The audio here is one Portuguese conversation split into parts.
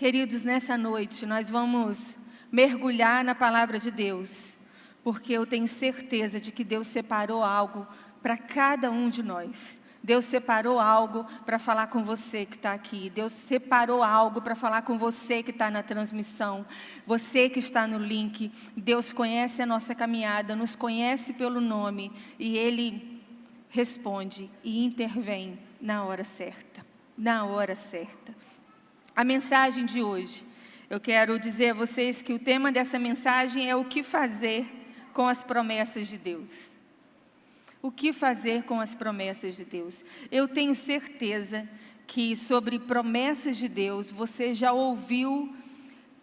Queridos, nessa noite nós vamos mergulhar na palavra de Deus, porque eu tenho certeza de que Deus separou algo para cada um de nós. Deus separou algo para falar com você que está aqui. Deus separou algo para falar com você que está na transmissão. Você que está no link. Deus conhece a nossa caminhada, nos conhece pelo nome e Ele responde e intervém na hora certa. Na hora certa. A mensagem de hoje, eu quero dizer a vocês que o tema dessa mensagem é o que fazer com as promessas de Deus. O que fazer com as promessas de Deus? Eu tenho certeza que sobre promessas de Deus você já ouviu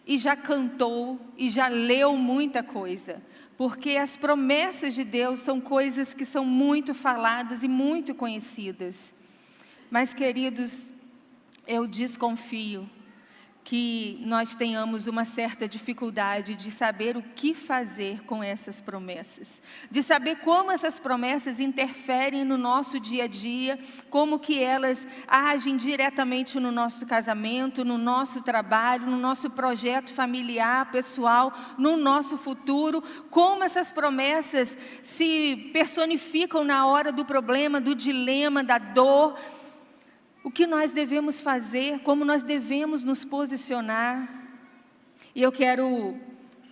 e já cantou e já leu muita coisa, porque as promessas de Deus são coisas que são muito faladas e muito conhecidas. Mas, queridos, eu desconfio que nós tenhamos uma certa dificuldade de saber o que fazer com essas promessas, de saber como essas promessas interferem no nosso dia a dia, como que elas agem diretamente no nosso casamento, no nosso trabalho, no nosso projeto familiar, pessoal, no nosso futuro, como essas promessas se personificam na hora do problema, do dilema, da dor, o que nós devemos fazer, como nós devemos nos posicionar. E eu quero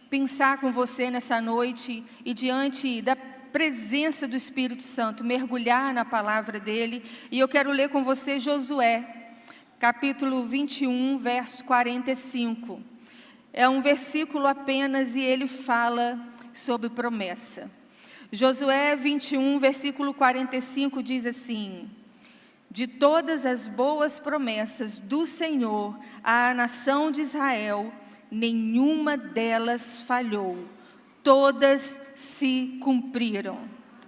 pensar com você nessa noite e diante da presença do Espírito Santo, mergulhar na palavra dele. E eu quero ler com você Josué, capítulo 21, verso 45. É um versículo apenas e ele fala sobre promessa. Josué 21, versículo 45 diz assim: de todas as boas promessas do Senhor à nação de Israel, nenhuma delas falhou, todas se cumpriram.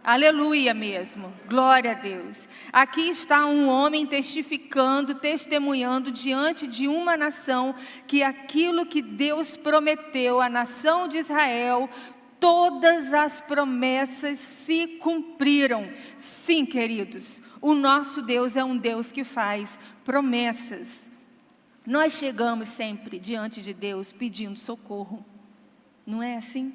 Aleluia mesmo, glória a Deus. Aqui está um homem testificando, testemunhando diante de uma nação que aquilo que Deus prometeu à nação de Israel, todas as promessas se cumpriram. Sim, queridos, o nosso Deus é um Deus que faz promessas. Nós chegamos sempre diante de Deus pedindo socorro, não é assim?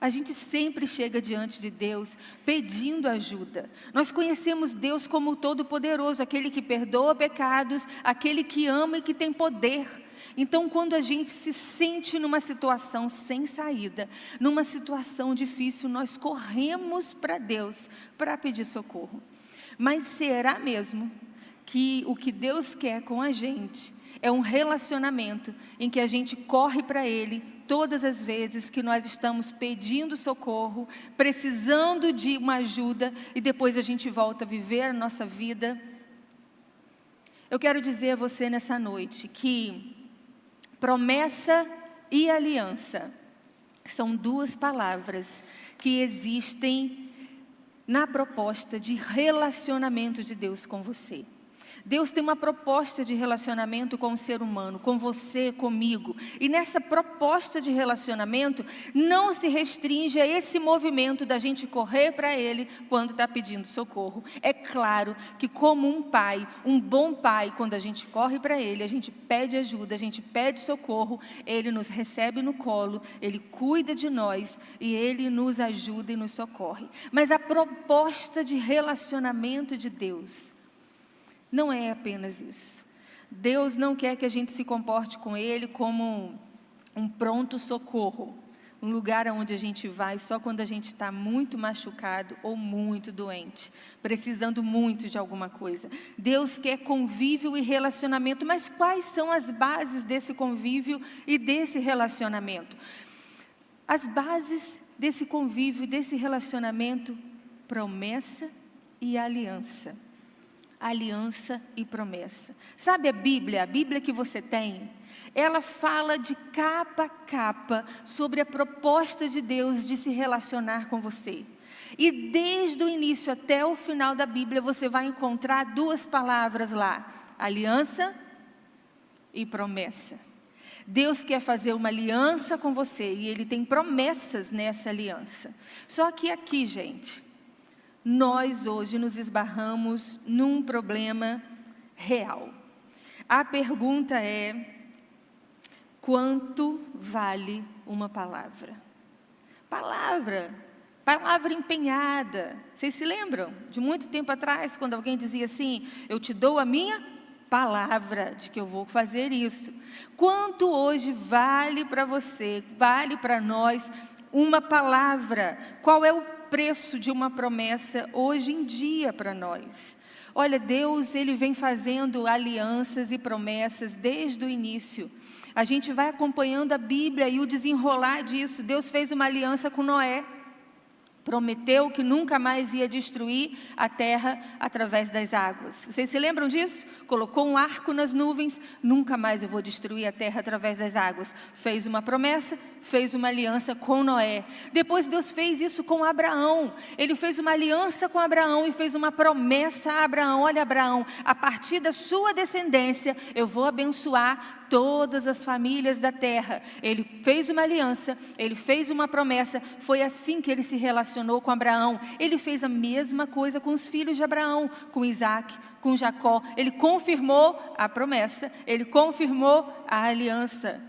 A gente sempre chega diante de Deus pedindo ajuda. Nós conhecemos Deus como o Todo-Poderoso, aquele que perdoa pecados, aquele que ama e que tem poder. Então, quando a gente se sente numa situação sem saída, numa situação difícil, nós corremos para Deus para pedir socorro. Mas será mesmo que o que Deus quer com a gente é um relacionamento em que a gente corre para Ele todas as vezes que nós estamos pedindo socorro, precisando de uma ajuda e depois a gente volta a viver a nossa vida? Eu quero dizer a você nessa noite que promessa e aliança são duas palavras que existem na proposta de relacionamento de Deus com você. Deus tem uma proposta de relacionamento com o ser humano, com você, comigo. E nessa proposta de relacionamento, não se restringe a esse movimento da gente correr para Ele quando está pedindo socorro. É claro que, como um pai, um bom pai, quando a gente corre para Ele, a gente pede ajuda, a gente pede socorro, Ele nos recebe no colo, Ele cuida de nós e Ele nos ajuda e nos socorre. Mas a proposta de relacionamento de Deus, não é apenas isso. Deus não quer que a gente se comporte com Ele como um pronto socorro, um lugar aonde a gente vai só quando a gente está muito machucado ou muito doente, precisando muito de alguma coisa. Deus quer convívio e relacionamento, mas quais são as bases desse convívio e desse relacionamento? As bases desse convívio, desse relacionamento, promessa e aliança aliança e promessa. Sabe a Bíblia, a Bíblia que você tem? Ela fala de capa a capa sobre a proposta de Deus de se relacionar com você. E desde o início até o final da Bíblia você vai encontrar duas palavras lá: aliança e promessa. Deus quer fazer uma aliança com você e Ele tem promessas nessa aliança. Só que aqui, gente, nós hoje nos esbarramos num problema real. A pergunta é: Quanto vale uma palavra? Palavra, palavra empenhada. Vocês se lembram de muito tempo atrás, quando alguém dizia assim: Eu te dou a minha palavra de que eu vou fazer isso. Quanto hoje vale para você, vale para nós uma palavra? Qual é o preço de uma promessa hoje em dia para nós? Olha, Deus, ele vem fazendo alianças e promessas desde o início. A gente vai acompanhando a Bíblia e o desenrolar disso. Deus fez uma aliança com Noé. Prometeu que nunca mais ia destruir a terra através das águas. Vocês se lembram disso? Colocou um arco nas nuvens, nunca mais eu vou destruir a terra através das águas. Fez uma promessa, fez uma aliança com Noé. Depois Deus fez isso com Abraão. Ele fez uma aliança com Abraão e fez uma promessa a Abraão: Olha, Abraão, a partir da sua descendência eu vou abençoar todas as famílias da terra. Ele fez uma aliança, ele fez uma promessa. Foi assim que ele se relacionou com Abraão. Ele fez a mesma coisa com os filhos de Abraão, com Isaac, com Jacó. Ele confirmou a promessa, ele confirmou a aliança.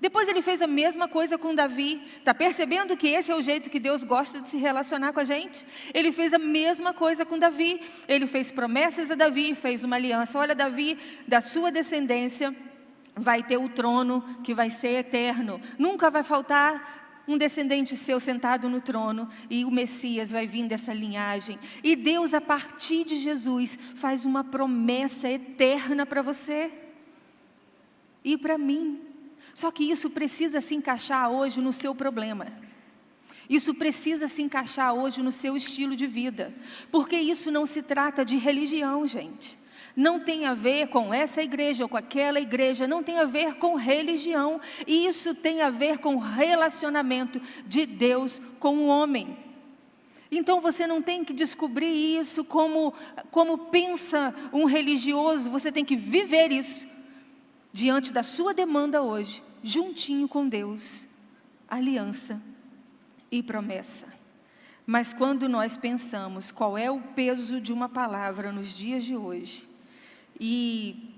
Depois ele fez a mesma coisa com Davi. Está percebendo que esse é o jeito que Deus gosta de se relacionar com a gente? Ele fez a mesma coisa com Davi. Ele fez promessas a Davi, fez uma aliança. Olha, Davi, da sua descendência, vai ter o trono que vai ser eterno. Nunca vai faltar um descendente seu sentado no trono e o Messias vai vir dessa linhagem. E Deus, a partir de Jesus, faz uma promessa eterna para você e para mim. Só que isso precisa se encaixar hoje no seu problema. Isso precisa se encaixar hoje no seu estilo de vida, porque isso não se trata de religião, gente não tem a ver com essa igreja ou com aquela igreja, não tem a ver com religião, isso tem a ver com relacionamento de Deus com o homem. Então você não tem que descobrir isso como, como pensa um religioso, você tem que viver isso diante da sua demanda hoje, juntinho com Deus, aliança e promessa. Mas quando nós pensamos qual é o peso de uma palavra nos dias de hoje, e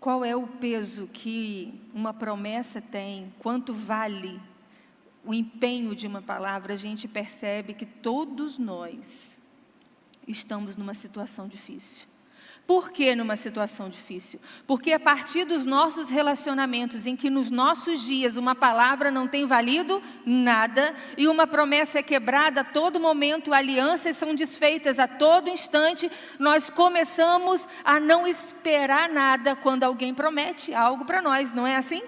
qual é o peso que uma promessa tem, quanto vale o empenho de uma palavra, a gente percebe que todos nós estamos numa situação difícil. Por que numa situação difícil? Porque a partir dos nossos relacionamentos, em que nos nossos dias uma palavra não tem valido nada e uma promessa é quebrada a todo momento, alianças são desfeitas a todo instante, nós começamos a não esperar nada quando alguém promete algo para nós, não é assim?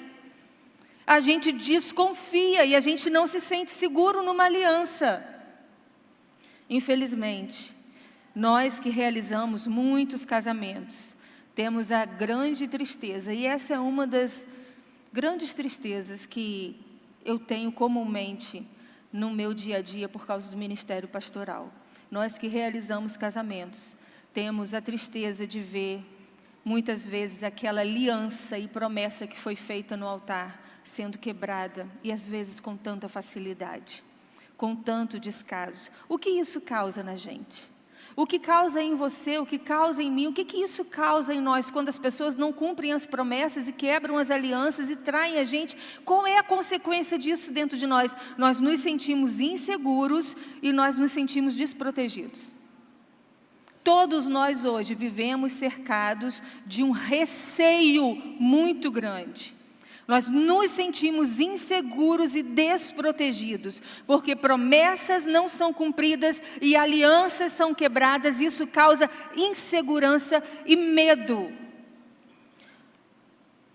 A gente desconfia e a gente não se sente seguro numa aliança. Infelizmente, nós que realizamos muitos casamentos, temos a grande tristeza, e essa é uma das grandes tristezas que eu tenho comumente no meu dia a dia por causa do ministério pastoral. Nós que realizamos casamentos, temos a tristeza de ver muitas vezes aquela aliança e promessa que foi feita no altar sendo quebrada e às vezes com tanta facilidade, com tanto descaso. O que isso causa na gente? O que causa em você, o que causa em mim, o que, que isso causa em nós quando as pessoas não cumprem as promessas e quebram as alianças e traem a gente? Qual é a consequência disso dentro de nós? Nós nos sentimos inseguros e nós nos sentimos desprotegidos. Todos nós hoje vivemos cercados de um receio muito grande. Nós nos sentimos inseguros e desprotegidos, porque promessas não são cumpridas e alianças são quebradas, isso causa insegurança e medo.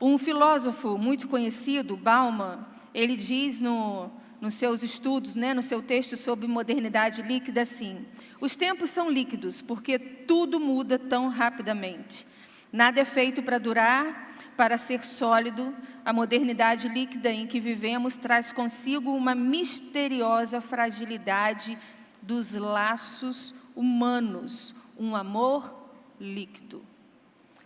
Um filósofo muito conhecido, Bauman, ele diz no, nos seus estudos, né, no seu texto sobre modernidade líquida assim: os tempos são líquidos porque tudo muda tão rapidamente. Nada é feito para durar para ser sólido, a modernidade líquida em que vivemos traz consigo uma misteriosa fragilidade dos laços humanos, um amor líquido.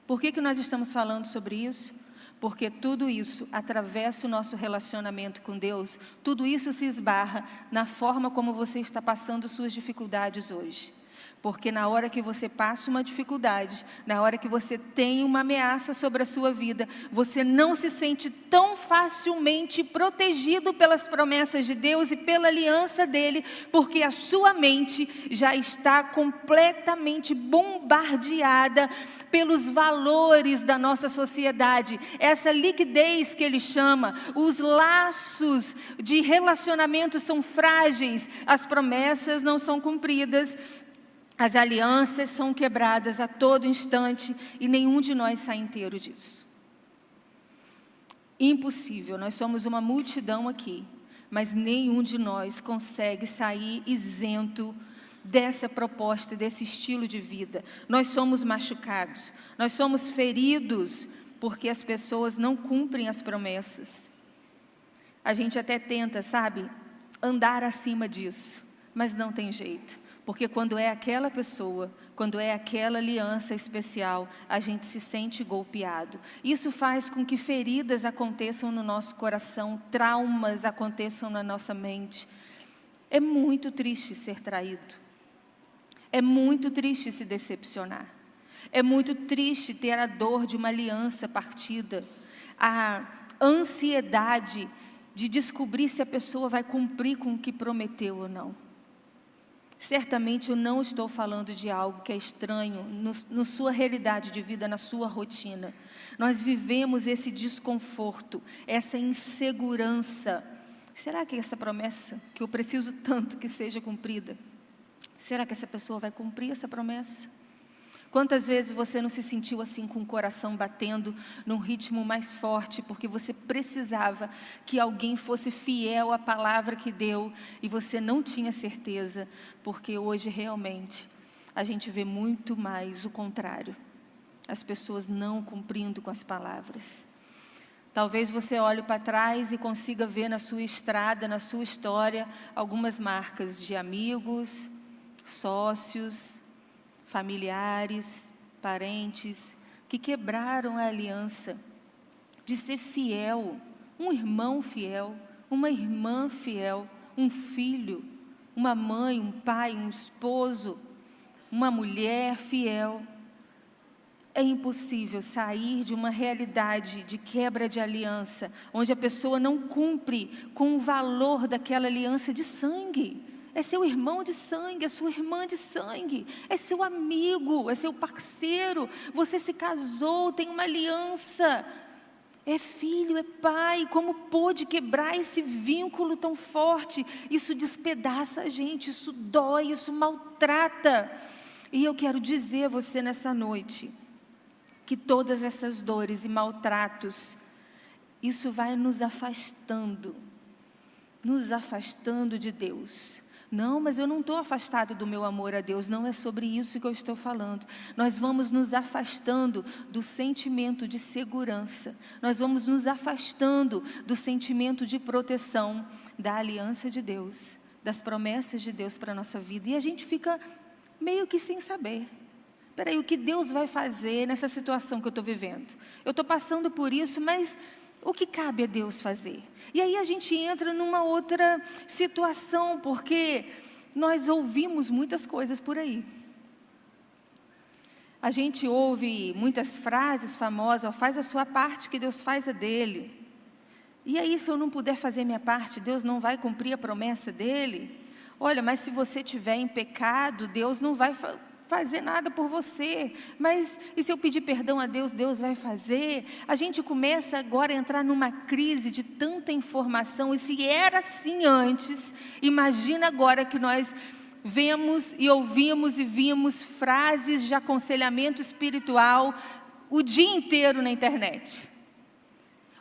Por que, que nós estamos falando sobre isso? Porque tudo isso atravessa o nosso relacionamento com Deus, tudo isso se esbarra na forma como você está passando suas dificuldades hoje. Porque na hora que você passa uma dificuldade, na hora que você tem uma ameaça sobre a sua vida, você não se sente tão facilmente protegido pelas promessas de Deus e pela aliança dele, porque a sua mente já está completamente bombardeada pelos valores da nossa sociedade. Essa liquidez que ele chama, os laços de relacionamento são frágeis, as promessas não são cumpridas as alianças são quebradas a todo instante e nenhum de nós sai inteiro disso. Impossível, nós somos uma multidão aqui, mas nenhum de nós consegue sair isento dessa proposta, desse estilo de vida. Nós somos machucados, nós somos feridos porque as pessoas não cumprem as promessas. A gente até tenta, sabe, andar acima disso, mas não tem jeito. Porque quando é aquela pessoa, quando é aquela aliança especial, a gente se sente golpeado. Isso faz com que feridas aconteçam no nosso coração, traumas aconteçam na nossa mente. É muito triste ser traído. É muito triste se decepcionar. É muito triste ter a dor de uma aliança partida. A ansiedade de descobrir se a pessoa vai cumprir com o que prometeu ou não. Certamente eu não estou falando de algo que é estranho no, sua realidade de vida, na sua rotina. Nós vivemos esse desconforto, essa insegurança. Será que essa promessa, que eu preciso tanto que seja cumprida, será que essa pessoa vai cumprir essa promessa? Quantas vezes você não se sentiu assim com o coração batendo num ritmo mais forte, porque você precisava que alguém fosse fiel à palavra que deu e você não tinha certeza, porque hoje realmente a gente vê muito mais o contrário. As pessoas não cumprindo com as palavras. Talvez você olhe para trás e consiga ver na sua estrada, na sua história, algumas marcas de amigos, sócios, familiares, parentes, que quebraram a aliança de ser fiel, um irmão fiel, uma irmã fiel, um filho, uma mãe, um pai, um esposo, uma mulher fiel. É impossível sair de uma realidade de quebra de aliança, onde a pessoa não cumpre com o valor daquela aliança de sangue é seu irmão de sangue, é sua irmã de sangue, é seu amigo, é seu parceiro. Você se casou, tem uma aliança. É filho, é pai. Como pôde quebrar esse vínculo tão forte? Isso despedaça a gente, isso dói, isso maltrata. E eu quero dizer a você nessa noite que todas essas dores e maltratos, isso vai nos afastando, nos afastando de Deus. Não, mas eu não estou afastado do meu amor a Deus, não é sobre isso que eu estou falando. Nós vamos nos afastando do sentimento de segurança, nós vamos nos afastando do sentimento de proteção, da aliança de Deus, das promessas de Deus para a nossa vida, e a gente fica meio que sem saber. Peraí, o que Deus vai fazer nessa situação que eu estou vivendo? Eu estou passando por isso, mas o que cabe a Deus fazer? E aí a gente entra numa outra situação, porque nós ouvimos muitas coisas por aí. A gente ouve muitas frases famosas, faz a sua parte que Deus faz a dele. E aí, se eu não puder fazer minha parte, Deus não vai cumprir a promessa dele? Olha, mas se você tiver em pecado, Deus não vai fazer nada por você, mas e se eu pedir perdão a Deus, Deus vai fazer? A gente começa agora a entrar numa crise de tanta informação, e se era assim antes, imagina agora que nós vemos e ouvimos e vimos frases de aconselhamento espiritual o dia inteiro na internet.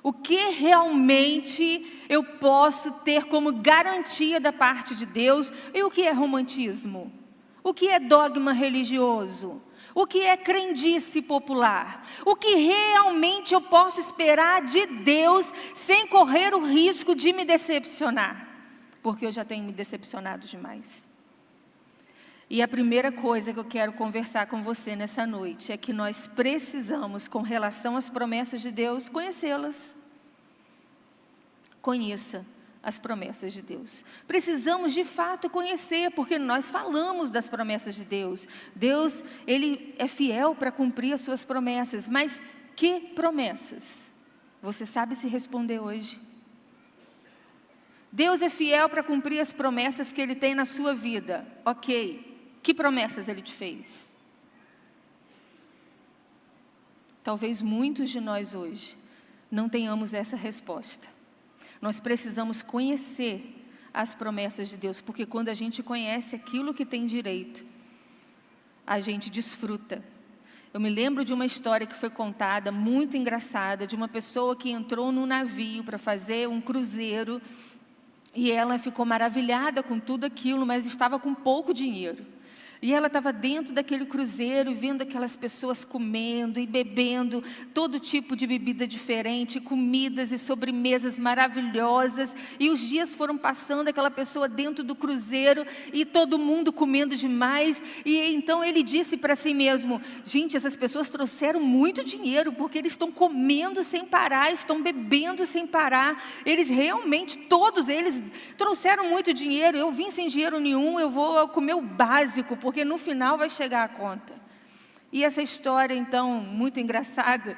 O que realmente eu posso ter como garantia da parte de Deus e o que é romantismo? O que é dogma religioso? O que é crendice popular? O que realmente eu posso esperar de Deus sem correr o risco de me decepcionar? Porque eu já tenho me decepcionado demais. E a primeira coisa que eu quero conversar com você nessa noite é que nós precisamos, com relação às promessas de Deus, conhecê-las. Conheça as promessas de Deus. Precisamos de fato conhecer, porque nós falamos das promessas de Deus. Deus, ele é fiel para cumprir as suas promessas, mas que promessas? Você sabe se responder hoje? Deus é fiel para cumprir as promessas que ele tem na sua vida. OK. Que promessas ele te fez? Talvez muitos de nós hoje não tenhamos essa resposta. Nós precisamos conhecer as promessas de Deus, porque quando a gente conhece aquilo que tem direito, a gente desfruta. Eu me lembro de uma história que foi contada, muito engraçada, de uma pessoa que entrou num navio para fazer um cruzeiro e ela ficou maravilhada com tudo aquilo, mas estava com pouco dinheiro. E ela estava dentro daquele cruzeiro, vendo aquelas pessoas comendo e bebendo todo tipo de bebida diferente, comidas e sobremesas maravilhosas. E os dias foram passando, aquela pessoa dentro do cruzeiro e todo mundo comendo demais. E então ele disse para si mesmo: Gente, essas pessoas trouxeram muito dinheiro, porque eles estão comendo sem parar, estão bebendo sem parar. Eles realmente, todos eles, trouxeram muito dinheiro. Eu vim sem dinheiro nenhum, eu vou comer o básico porque no final vai chegar a conta. E essa história, então, muito engraçada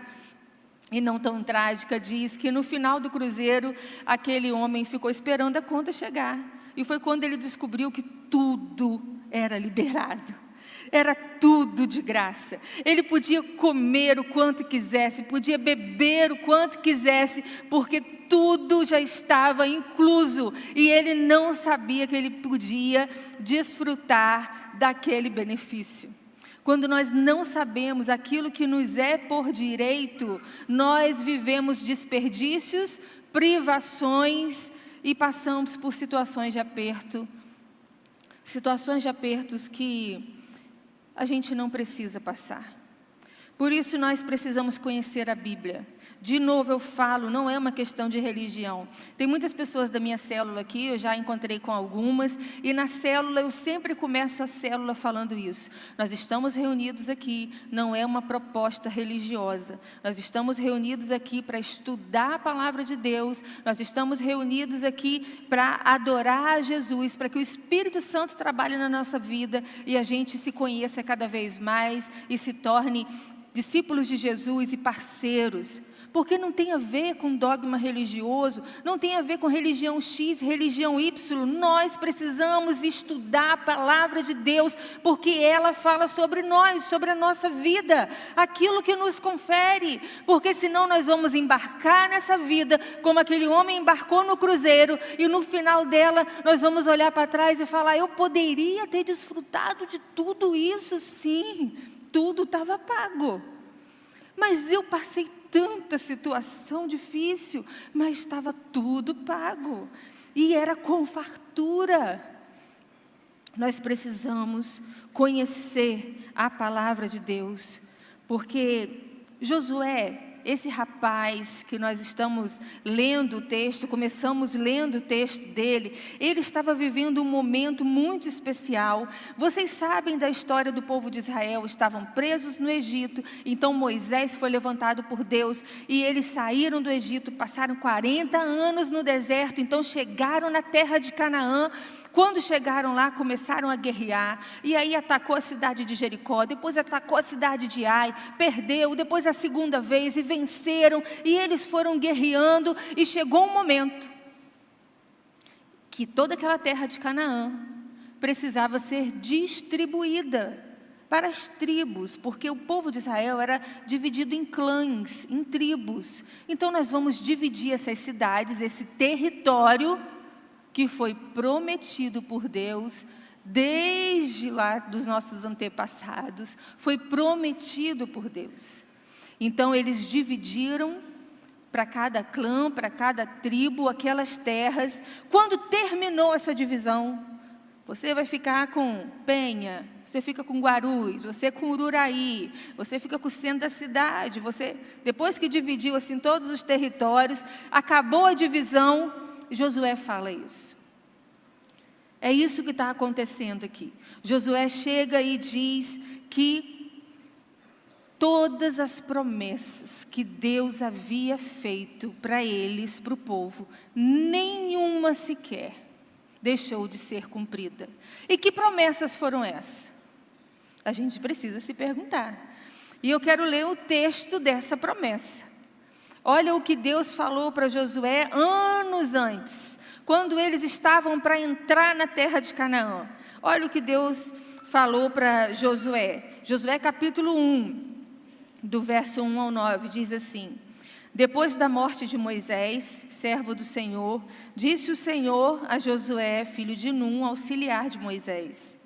e não tão trágica, diz que no final do cruzeiro, aquele homem ficou esperando a conta chegar. E foi quando ele descobriu que tudo era liberado. Era tudo de graça. Ele podia comer o quanto quisesse, podia beber o quanto quisesse, porque tudo já estava incluso e ele não sabia que ele podia desfrutar daquele benefício. Quando nós não sabemos aquilo que nos é por direito, nós vivemos desperdícios, privações e passamos por situações de aperto, situações de apertos que a gente não precisa passar. Por isso nós precisamos conhecer a Bíblia. De novo eu falo, não é uma questão de religião. Tem muitas pessoas da minha célula aqui, eu já encontrei com algumas, e na célula eu sempre começo a célula falando isso. Nós estamos reunidos aqui, não é uma proposta religiosa. Nós estamos reunidos aqui para estudar a palavra de Deus, nós estamos reunidos aqui para adorar a Jesus, para que o Espírito Santo trabalhe na nossa vida e a gente se conheça cada vez mais e se torne discípulos de Jesus e parceiros porque não tem a ver com dogma religioso, não tem a ver com religião X, religião Y. Nós precisamos estudar a palavra de Deus, porque ela fala sobre nós, sobre a nossa vida, aquilo que nos confere, porque senão nós vamos embarcar nessa vida como aquele homem embarcou no cruzeiro e no final dela nós vamos olhar para trás e falar: eu poderia ter desfrutado de tudo isso, sim, tudo estava pago. Mas eu passei tanta situação difícil, mas estava tudo pago. E era com fartura. Nós precisamos conhecer a palavra de Deus, porque Josué esse rapaz que nós estamos lendo o texto, começamos lendo o texto dele, ele estava vivendo um momento muito especial. Vocês sabem da história do povo de Israel, estavam presos no Egito, então Moisés foi levantado por Deus e eles saíram do Egito, passaram 40 anos no deserto, então chegaram na terra de Canaã. Quando chegaram lá, começaram a guerrear, e aí atacou a cidade de Jericó, depois atacou a cidade de Ai, perdeu, depois a segunda vez e venceram, e eles foram guerreando, e chegou um momento que toda aquela terra de Canaã precisava ser distribuída para as tribos, porque o povo de Israel era dividido em clãs, em tribos. Então nós vamos dividir essas cidades, esse território que foi prometido por Deus desde lá dos nossos antepassados, foi prometido por Deus. Então eles dividiram para cada clã, para cada tribo, aquelas terras. Quando terminou essa divisão, você vai ficar com Penha, você fica com Guarus, você com Ururaí, você fica com o centro da cidade. Você, depois que dividiu assim todos os territórios, acabou a divisão, Josué fala isso. É isso que está acontecendo aqui. Josué chega e diz que todas as promessas que Deus havia feito para eles, para o povo, nenhuma sequer deixou de ser cumprida. E que promessas foram essas? A gente precisa se perguntar. E eu quero ler o texto dessa promessa. Olha o que Deus falou para Josué anos antes, quando eles estavam para entrar na terra de Canaã. Olha o que Deus falou para Josué. Josué capítulo 1, do verso 1 ao 9, diz assim: Depois da morte de Moisés, servo do Senhor, disse o Senhor a Josué, filho de Num, auxiliar de Moisés: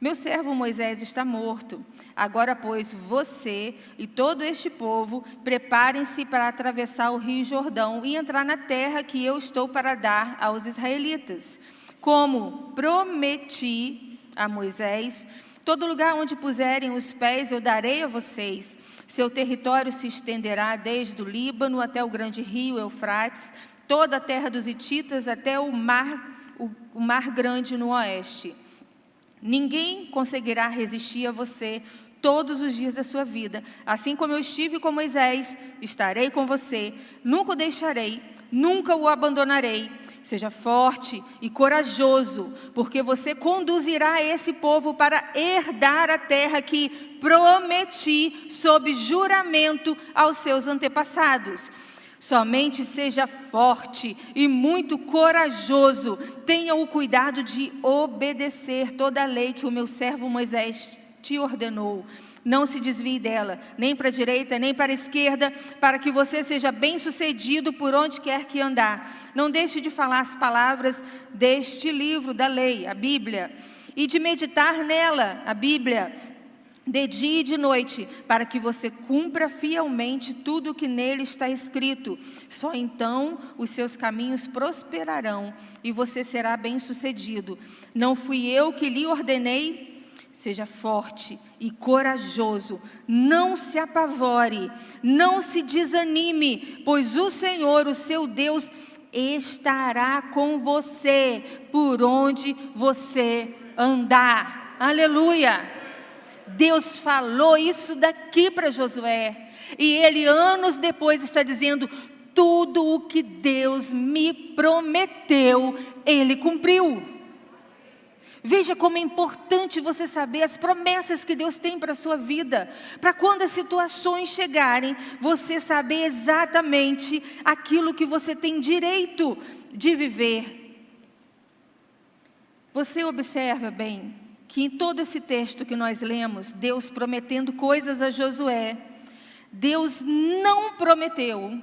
Meu servo Moisés está morto. Agora, pois, você e todo este povo preparem-se para atravessar o rio Jordão e entrar na terra que eu estou para dar aos israelitas. Como prometi a Moisés, todo lugar onde puserem os pés eu darei a vocês seu território se estenderá desde o Líbano até o grande rio Eufrates, toda a terra dos Hititas até o mar, o, o mar grande no oeste. Ninguém conseguirá resistir a você todos os dias da sua vida. Assim como eu estive com Moisés, estarei com você, nunca o deixarei, nunca o abandonarei. Seja forte e corajoso, porque você conduzirá esse povo para herdar a terra que prometi sob juramento aos seus antepassados. Somente seja forte e muito corajoso. Tenha o cuidado de obedecer toda a lei que o meu servo Moisés te ordenou. Não se desvie dela, nem para a direita, nem para a esquerda, para que você seja bem-sucedido por onde quer que andar. Não deixe de falar as palavras deste livro da lei, a Bíblia, e de meditar nela, a Bíblia, de dia e de noite, para que você cumpra fielmente tudo o que nele está escrito. Só então os seus caminhos prosperarão e você será bem-sucedido. Não fui eu que lhe ordenei Seja forte e corajoso, não se apavore, não se desanime, pois o Senhor, o seu Deus, estará com você por onde você andar. Aleluia! Deus falou isso daqui para Josué, e ele, anos depois, está dizendo: tudo o que Deus me prometeu, ele cumpriu. Veja como é importante você saber as promessas que Deus tem para a sua vida, para quando as situações chegarem, você saber exatamente aquilo que você tem direito de viver. Você observa bem que em todo esse texto que nós lemos, Deus prometendo coisas a Josué, Deus não prometeu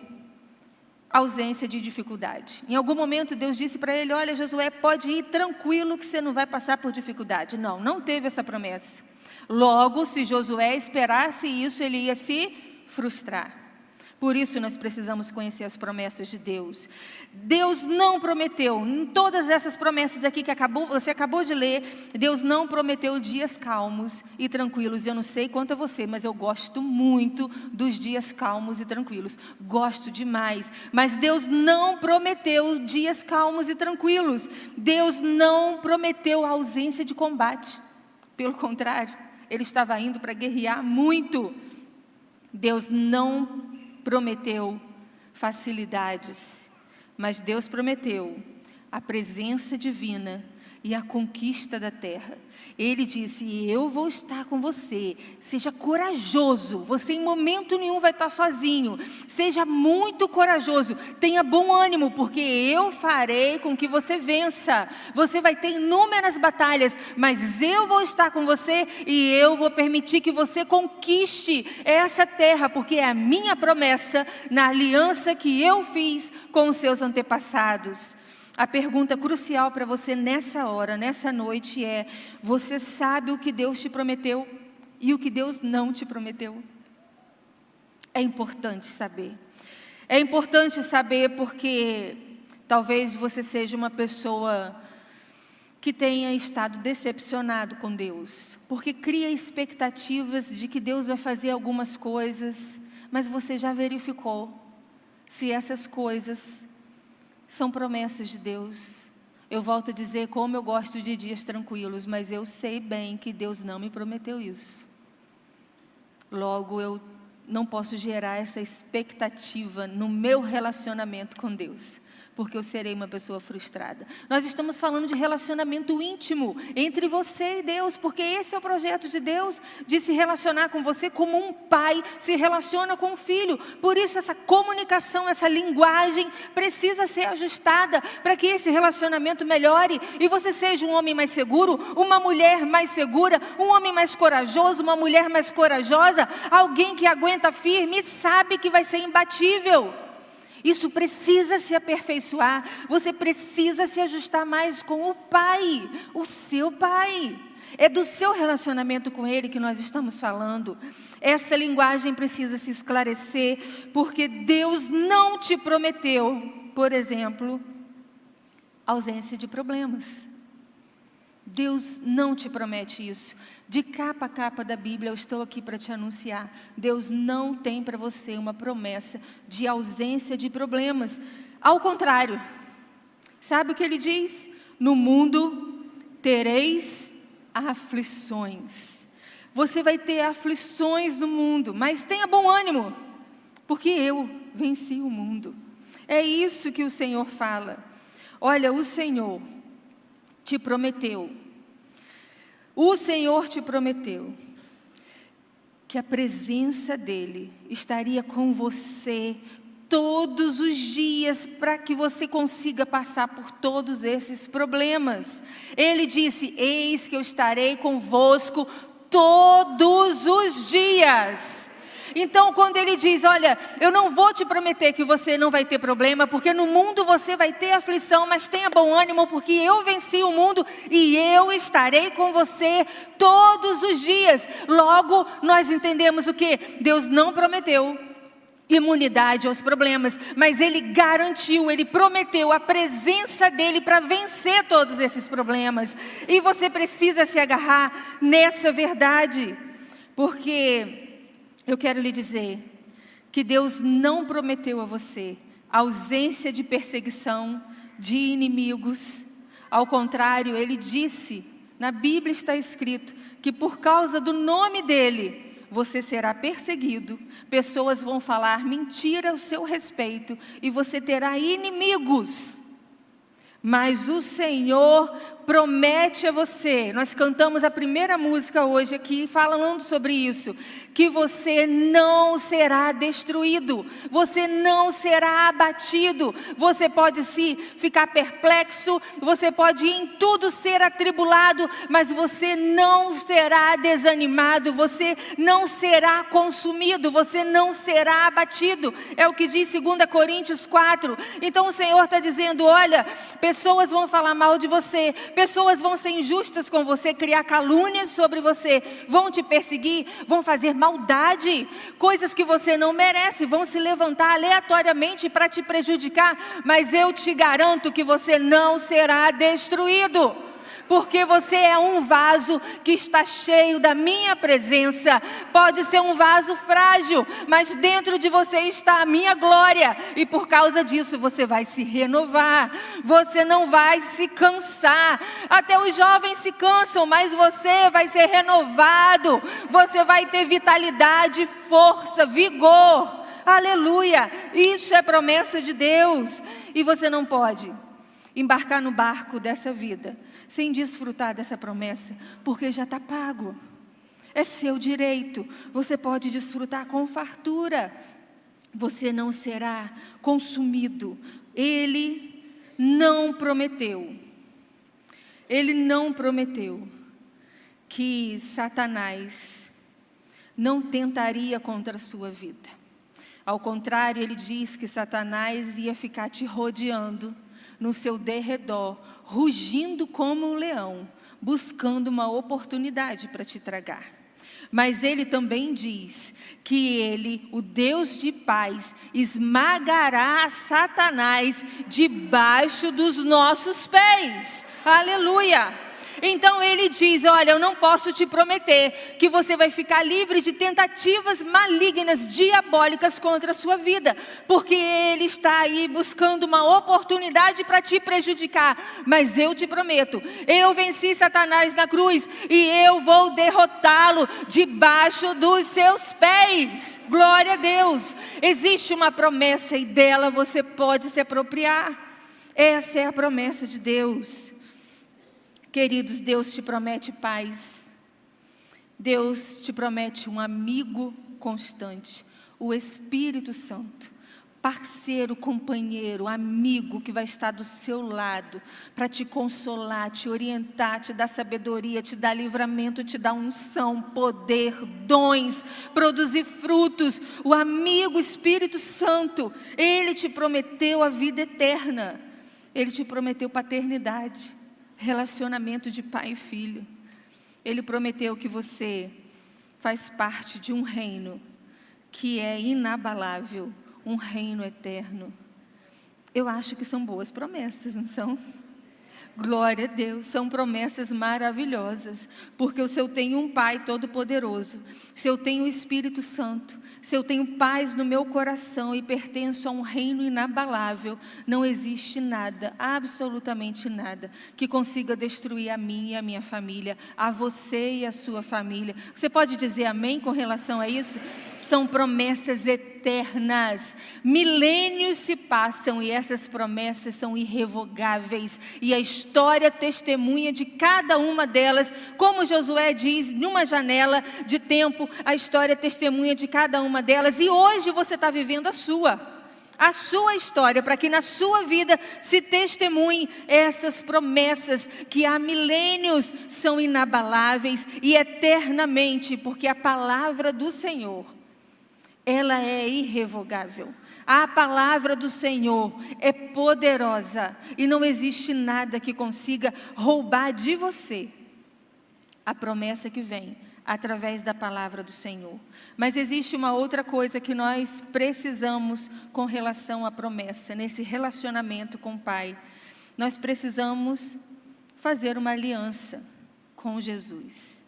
ausência de dificuldade. Em algum momento Deus disse para ele: Olha, Josué, pode ir tranquilo que você não vai passar por dificuldade. Não, não teve essa promessa. Logo, se Josué esperasse isso, ele ia se frustrar. Por isso nós precisamos conhecer as promessas de Deus. Deus não prometeu, em todas essas promessas aqui que acabou, você acabou de ler, Deus não prometeu dias calmos e tranquilos. Eu não sei quanto a você, mas eu gosto muito dos dias calmos e tranquilos. Gosto demais. Mas Deus não prometeu dias calmos e tranquilos. Deus não prometeu a ausência de combate. Pelo contrário, ele estava indo para guerrear muito. Deus não prometeu facilidades, mas Deus prometeu a presença divina e a conquista da terra. Ele disse: Eu vou estar com você. Seja corajoso. Você em momento nenhum vai estar sozinho. Seja muito corajoso. Tenha bom ânimo, porque eu farei com que você vença. Você vai ter inúmeras batalhas, mas eu vou estar com você e eu vou permitir que você conquiste essa terra, porque é a minha promessa na aliança que eu fiz com os seus antepassados. A pergunta crucial para você nessa hora, nessa noite é: você sabe o que Deus te prometeu e o que Deus não te prometeu? É importante saber. É importante saber porque talvez você seja uma pessoa que tenha estado decepcionado com Deus, porque cria expectativas de que Deus vai fazer algumas coisas, mas você já verificou se essas coisas são promessas de Deus. Eu volto a dizer como eu gosto de dias tranquilos, mas eu sei bem que Deus não me prometeu isso. Logo, eu não posso gerar essa expectativa no meu relacionamento com Deus porque eu serei uma pessoa frustrada. Nós estamos falando de relacionamento íntimo entre você e Deus, porque esse é o projeto de Deus, de se relacionar com você como um pai se relaciona com um filho. Por isso, essa comunicação, essa linguagem precisa ser ajustada para que esse relacionamento melhore e você seja um homem mais seguro, uma mulher mais segura, um homem mais corajoso, uma mulher mais corajosa, alguém que aguenta firme e sabe que vai ser imbatível. Isso precisa se aperfeiçoar. Você precisa se ajustar mais com o Pai, o seu Pai. É do seu relacionamento com Ele que nós estamos falando. Essa linguagem precisa se esclarecer, porque Deus não te prometeu, por exemplo, ausência de problemas. Deus não te promete isso. De capa a capa da Bíblia, eu estou aqui para te anunciar. Deus não tem para você uma promessa de ausência de problemas. Ao contrário, sabe o que ele diz? No mundo tereis aflições. Você vai ter aflições no mundo, mas tenha bom ânimo, porque eu venci o mundo. É isso que o Senhor fala. Olha, o Senhor te prometeu, o Senhor te prometeu que a presença dEle estaria com você todos os dias para que você consiga passar por todos esses problemas. Ele disse: Eis que eu estarei convosco todos os dias. Então, quando ele diz: Olha, eu não vou te prometer que você não vai ter problema, porque no mundo você vai ter aflição, mas tenha bom ânimo, porque eu venci o mundo e eu estarei com você todos os dias. Logo, nós entendemos o que? Deus não prometeu imunidade aos problemas, mas ele garantiu, ele prometeu a presença dele para vencer todos esses problemas. E você precisa se agarrar nessa verdade, porque eu quero lhe dizer que Deus não prometeu a você ausência de perseguição, de inimigos. Ao contrário, ele disse, na Bíblia está escrito, que por causa do nome dele, você será perseguido, pessoas vão falar mentira ao seu respeito e você terá inimigos. Mas o Senhor promete a você. Nós cantamos a primeira música hoje aqui falando sobre isso, que você não será destruído, você não será abatido. Você pode se ficar perplexo, você pode em tudo ser atribulado, mas você não será desanimado, você não será consumido, você não será abatido. É o que diz 2 Coríntios 4. Então o Senhor está dizendo: olha, pessoas vão falar mal de você, Pessoas vão ser injustas com você, criar calúnias sobre você, vão te perseguir, vão fazer maldade, coisas que você não merece, vão se levantar aleatoriamente para te prejudicar, mas eu te garanto que você não será destruído porque você é um vaso que está cheio da minha presença. Pode ser um vaso frágil, mas dentro de você está a minha glória, e por causa disso você vai se renovar, você não vai se cansar. Até os jovens se cansam, mas você vai ser renovado, você vai ter vitalidade, força, vigor. Aleluia! Isso é promessa de Deus. E você não pode embarcar no barco dessa vida sem desfrutar dessa promessa, porque já está pago. É seu direito. Você pode desfrutar com fartura. Você não será consumido. Ele não prometeu. Ele não prometeu que Satanás não tentaria contra a sua vida. Ao contrário, ele diz que Satanás ia ficar te rodeando no seu derredor, rugindo como um leão, buscando uma oportunidade para te tragar. Mas ele também diz que ele, o Deus de paz, esmagará Satanás debaixo dos nossos pés. Aleluia! Então ele diz: Olha, eu não posso te prometer que você vai ficar livre de tentativas malignas, diabólicas contra a sua vida, porque ele está aí buscando uma oportunidade para te prejudicar. Mas eu te prometo, eu venci Satanás na cruz e eu vou derrotá-lo debaixo dos seus pés. Glória a Deus. Existe uma promessa e dela você pode se apropriar. Essa é a promessa de Deus. Queridos, Deus te promete paz. Deus te promete um amigo constante, o Espírito Santo, parceiro, companheiro, amigo que vai estar do seu lado para te consolar, te orientar, te dar sabedoria, te dar livramento, te dar unção, poder, dons, produzir frutos. O amigo Espírito Santo, ele te prometeu a vida eterna. Ele te prometeu paternidade, relacionamento de pai e filho. Ele prometeu que você faz parte de um reino que é inabalável, um reino eterno. Eu acho que são boas promessas, não são? Glória a Deus, são promessas maravilhosas, porque se eu tenho um Pai todo-poderoso, se eu tenho o Espírito Santo, se eu tenho paz no meu coração e pertenço a um reino inabalável, não existe nada, absolutamente nada, que consiga destruir a mim e a minha família, a você e a sua família. Você pode dizer amém com relação a isso? São promessas eternas. Milênios se passam e essas promessas são irrevogáveis. E a história testemunha de cada uma delas. Como Josué diz, numa janela de tempo, a história testemunha de cada uma delas. E hoje você está vivendo a sua a sua história, para que na sua vida se testemunhe essas promessas que há milênios são inabaláveis e eternamente, porque a palavra do Senhor ela é irrevogável. A palavra do Senhor é poderosa e não existe nada que consiga roubar de você a promessa que vem através da palavra do Senhor. Mas existe uma outra coisa que nós precisamos com relação à promessa, nesse relacionamento com o Pai. Nós precisamos fazer uma aliança com Jesus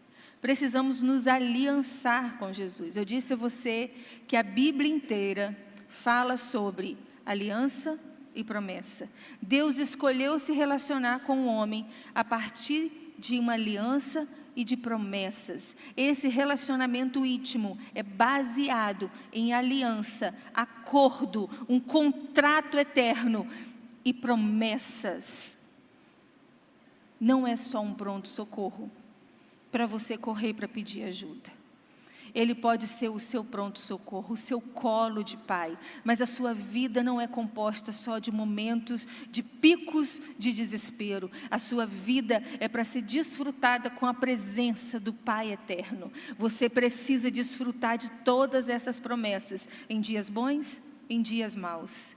precisamos nos aliançar com Jesus. Eu disse a você que a Bíblia inteira fala sobre aliança e promessa. Deus escolheu se relacionar com o homem a partir de uma aliança e de promessas. Esse relacionamento íntimo é baseado em aliança, acordo, um contrato eterno e promessas. Não é só um pronto-socorro para você correr para pedir ajuda. Ele pode ser o seu pronto-socorro, o seu colo de pai, mas a sua vida não é composta só de momentos, de picos de desespero. A sua vida é para ser desfrutada com a presença do Pai eterno. Você precisa desfrutar de todas essas promessas, em dias bons, em dias maus.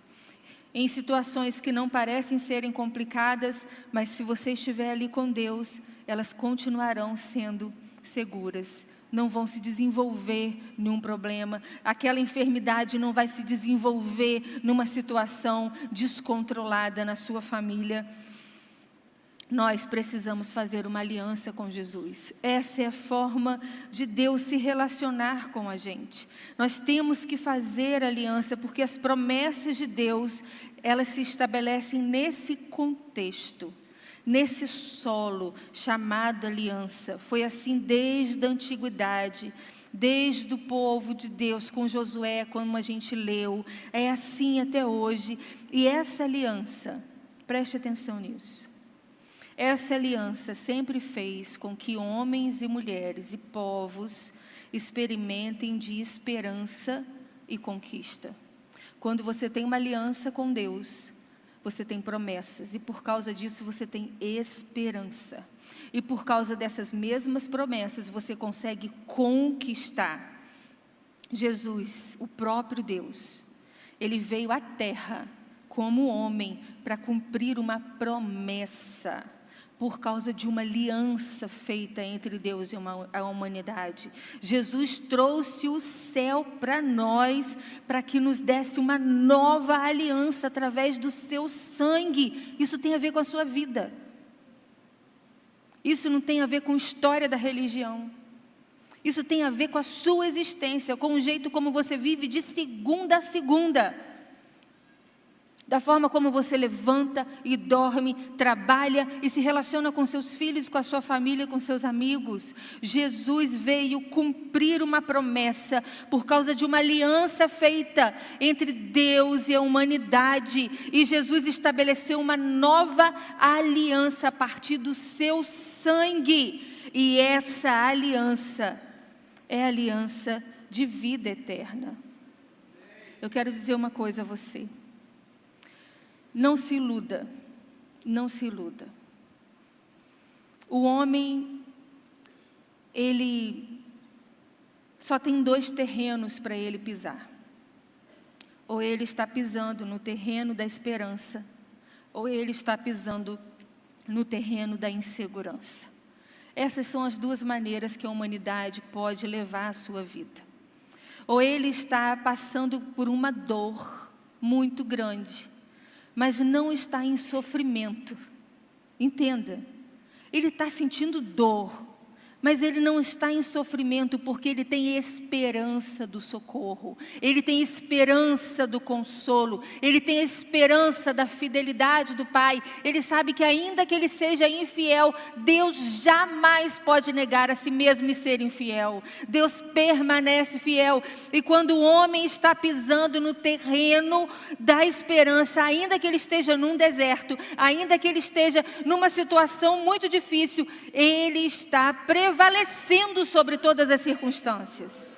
Em situações que não parecem serem complicadas, mas se você estiver ali com Deus, elas continuarão sendo seguras. Não vão se desenvolver num problema, aquela enfermidade não vai se desenvolver numa situação descontrolada na sua família. Nós precisamos fazer uma aliança com Jesus. Essa é a forma de Deus se relacionar com a gente. Nós temos que fazer aliança porque as promessas de Deus, elas se estabelecem nesse contexto nesse solo chamado aliança. Foi assim desde a antiguidade, desde o povo de Deus com Josué, como a gente leu. É assim até hoje. E essa aliança, preste atenção nisso. Essa aliança sempre fez com que homens e mulheres e povos experimentem de esperança e conquista. Quando você tem uma aliança com Deus, você tem promessas, e por causa disso você tem esperança. E por causa dessas mesmas promessas você consegue conquistar. Jesus, o próprio Deus, ele veio à terra como homem para cumprir uma promessa por causa de uma aliança feita entre Deus e uma, a humanidade. Jesus trouxe o céu para nós, para que nos desse uma nova aliança através do seu sangue. Isso tem a ver com a sua vida. Isso não tem a ver com história da religião. Isso tem a ver com a sua existência, com o jeito como você vive de segunda a segunda da forma como você levanta e dorme, trabalha e se relaciona com seus filhos, com a sua família, com seus amigos. Jesus veio cumprir uma promessa por causa de uma aliança feita entre Deus e a humanidade, e Jesus estabeleceu uma nova aliança a partir do seu sangue. E essa aliança é aliança de vida eterna. Eu quero dizer uma coisa a você. Não se iluda, não se iluda. O homem, ele só tem dois terrenos para ele pisar. Ou ele está pisando no terreno da esperança, ou ele está pisando no terreno da insegurança. Essas são as duas maneiras que a humanidade pode levar a sua vida. Ou ele está passando por uma dor muito grande, mas não está em sofrimento. Entenda, ele está sentindo dor, mas ele não está em sofrimento porque ele tem esperança do socorro, ele tem esperança do consolo, ele tem esperança da fidelidade do Pai. Ele sabe que, ainda que ele seja infiel, Deus jamais pode negar a si mesmo e ser infiel. Deus permanece fiel. E quando o homem está pisando no terreno da esperança, ainda que ele esteja num deserto, ainda que ele esteja numa situação muito difícil, ele está preparado prevalecendo sobre todas as circunstâncias.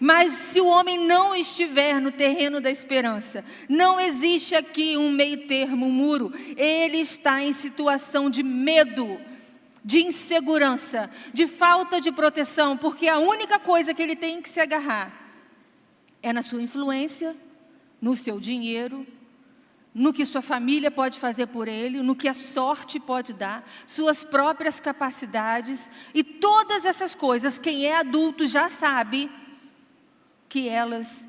Mas se o homem não estiver no terreno da esperança, não existe aqui um meio termo, um muro, ele está em situação de medo, de insegurança, de falta de proteção, porque a única coisa que ele tem que se agarrar é na sua influência, no seu dinheiro, no que sua família pode fazer por ele, no que a sorte pode dar, suas próprias capacidades e todas essas coisas, quem é adulto já sabe que elas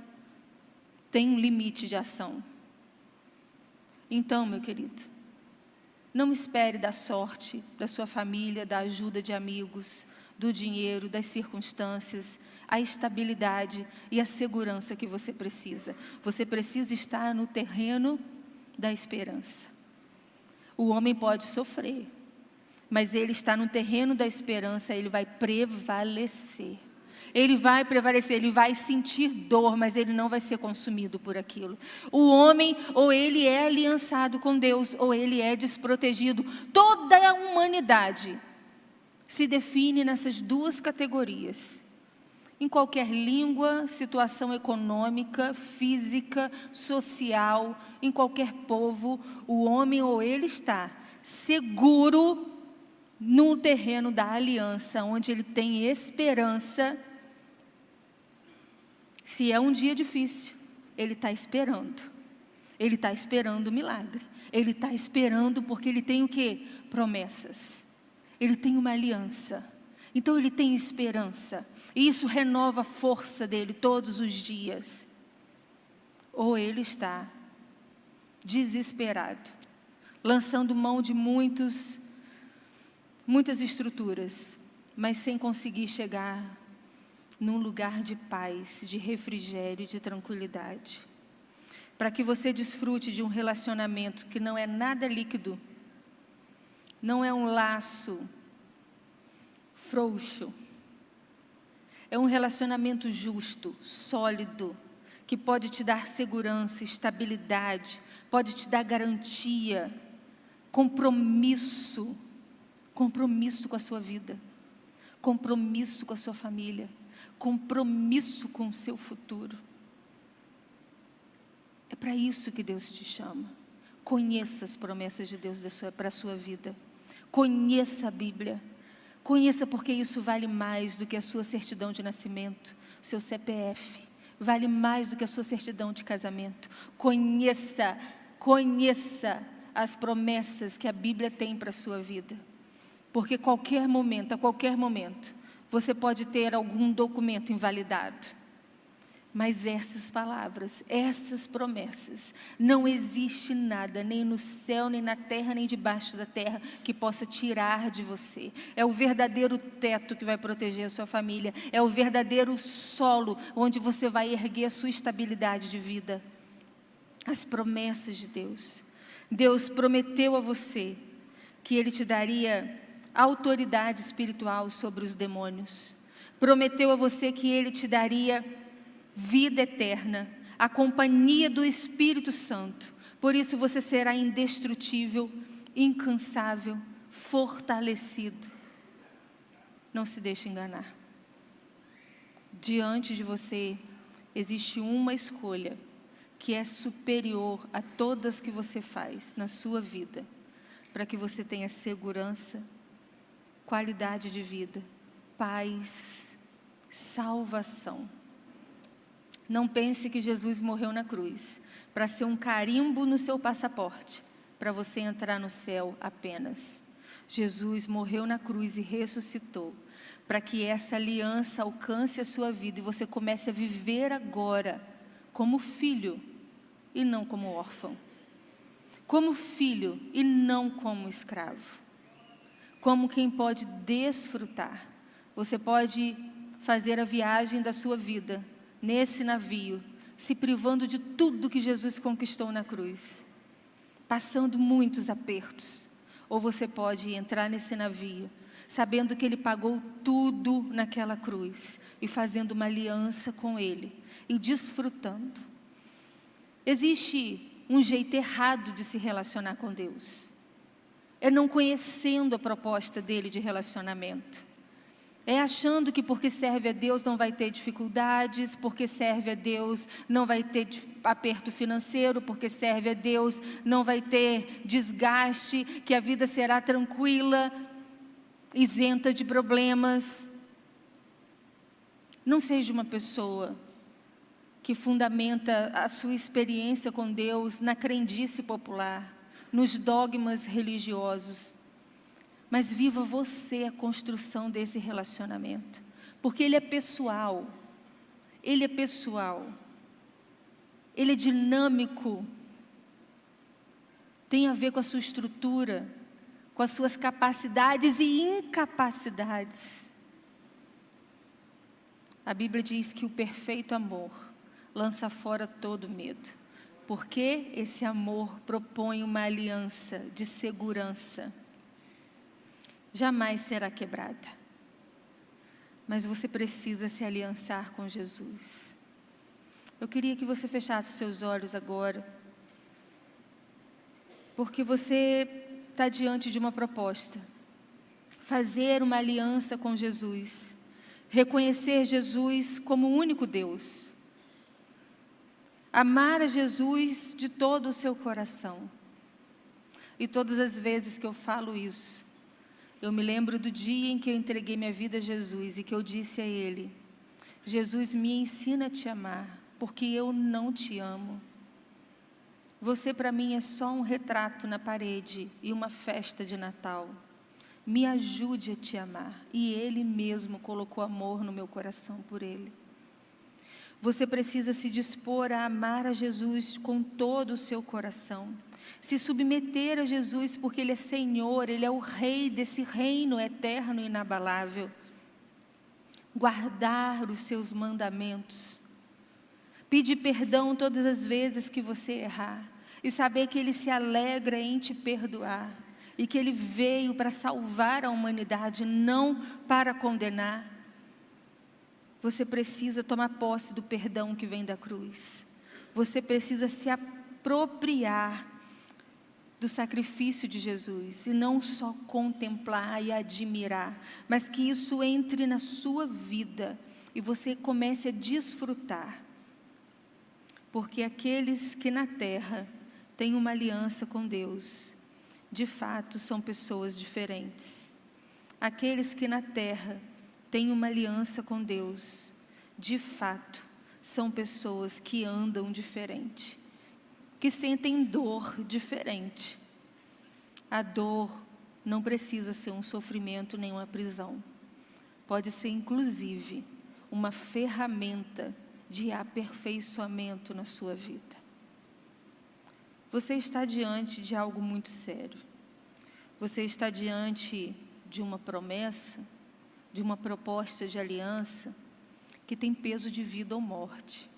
têm um limite de ação. Então, meu querido, não espere da sorte, da sua família, da ajuda de amigos, do dinheiro, das circunstâncias, a estabilidade e a segurança que você precisa. Você precisa estar no terreno da esperança. O homem pode sofrer, mas ele está no terreno da esperança, ele vai prevalecer. Ele vai prevalecer, ele vai sentir dor, mas ele não vai ser consumido por aquilo. O homem, ou ele é aliançado com Deus, ou ele é desprotegido. Toda a humanidade se define nessas duas categorias em qualquer língua, situação econômica, física, social, em qualquer povo, o homem ou ele está seguro no terreno da aliança, onde ele tem esperança. Se é um dia difícil, ele está esperando. Ele está esperando o milagre. Ele está esperando porque ele tem o que? Promessas. Ele tem uma aliança. Então ele tem esperança. E isso renova a força dele todos os dias. Ou ele está desesperado, lançando mão de muitos muitas estruturas, mas sem conseguir chegar num lugar de paz, de refrigério, de tranquilidade. Para que você desfrute de um relacionamento que não é nada líquido, não é um laço frouxo. É um relacionamento justo, sólido, que pode te dar segurança, estabilidade, pode te dar garantia, compromisso, compromisso com a sua vida, compromisso com a sua família, compromisso com o seu futuro. É para isso que Deus te chama. Conheça as promessas de Deus para a sua vida. Conheça a Bíblia. Conheça porque isso vale mais do que a sua certidão de nascimento, seu CPF, vale mais do que a sua certidão de casamento. Conheça, conheça as promessas que a Bíblia tem para a sua vida. Porque qualquer momento, a qualquer momento, você pode ter algum documento invalidado. Mas essas palavras, essas promessas, não existe nada, nem no céu, nem na terra, nem debaixo da terra, que possa tirar de você. É o verdadeiro teto que vai proteger a sua família, é o verdadeiro solo onde você vai erguer a sua estabilidade de vida. As promessas de Deus. Deus prometeu a você que Ele te daria autoridade espiritual sobre os demônios. Prometeu a você que Ele te daria vida eterna, a companhia do Espírito Santo. Por isso você será indestrutível, incansável, fortalecido. Não se deixe enganar. Diante de você existe uma escolha que é superior a todas que você faz na sua vida, para que você tenha segurança, qualidade de vida, paz, salvação. Não pense que Jesus morreu na cruz para ser um carimbo no seu passaporte, para você entrar no céu apenas. Jesus morreu na cruz e ressuscitou para que essa aliança alcance a sua vida e você comece a viver agora como filho e não como órfão. Como filho e não como escravo. Como quem pode desfrutar. Você pode fazer a viagem da sua vida nesse navio, se privando de tudo que Jesus conquistou na cruz, passando muitos apertos. Ou você pode entrar nesse navio, sabendo que Ele pagou tudo naquela cruz e fazendo uma aliança com Ele e desfrutando. Existe um jeito errado de se relacionar com Deus. É não conhecendo a proposta dele de relacionamento. É achando que porque serve a Deus não vai ter dificuldades, porque serve a Deus não vai ter aperto financeiro, porque serve a Deus não vai ter desgaste, que a vida será tranquila, isenta de problemas. Não seja uma pessoa que fundamenta a sua experiência com Deus na crendice popular, nos dogmas religiosos mas viva você a construção desse relacionamento, porque ele é pessoal, ele é pessoal, ele é dinâmico, tem a ver com a sua estrutura, com as suas capacidades e incapacidades. A Bíblia diz que o perfeito amor lança fora todo medo, porque esse amor propõe uma aliança de segurança jamais será quebrada. Mas você precisa se aliançar com Jesus. Eu queria que você fechasse os seus olhos agora, porque você está diante de uma proposta. Fazer uma aliança com Jesus, reconhecer Jesus como o único Deus, amar a Jesus de todo o seu coração. E todas as vezes que eu falo isso, eu me lembro do dia em que eu entreguei minha vida a Jesus e que eu disse a Ele: Jesus, me ensina a te amar, porque eu não te amo. Você para mim é só um retrato na parede e uma festa de Natal. Me ajude a te amar. E Ele mesmo colocou amor no meu coração por Ele. Você precisa se dispor a amar a Jesus com todo o seu coração se submeter a Jesus, porque Ele é Senhor, Ele é o Rei desse reino eterno e inabalável. Guardar os seus mandamentos. Pedir perdão todas as vezes que você errar. E saber que Ele se alegra em te perdoar. E que Ele veio para salvar a humanidade, não para condenar. Você precisa tomar posse do perdão que vem da cruz. Você precisa se apropriar do sacrifício de Jesus e não só contemplar e admirar, mas que isso entre na sua vida e você comece a desfrutar. Porque aqueles que na terra têm uma aliança com Deus, de fato são pessoas diferentes. Aqueles que na terra têm uma aliança com Deus, de fato são pessoas que andam diferente que sentem dor diferente. A dor não precisa ser um sofrimento nem uma prisão. Pode ser, inclusive, uma ferramenta de aperfeiçoamento na sua vida. Você está diante de algo muito sério. Você está diante de uma promessa, de uma proposta de aliança que tem peso de vida ou morte.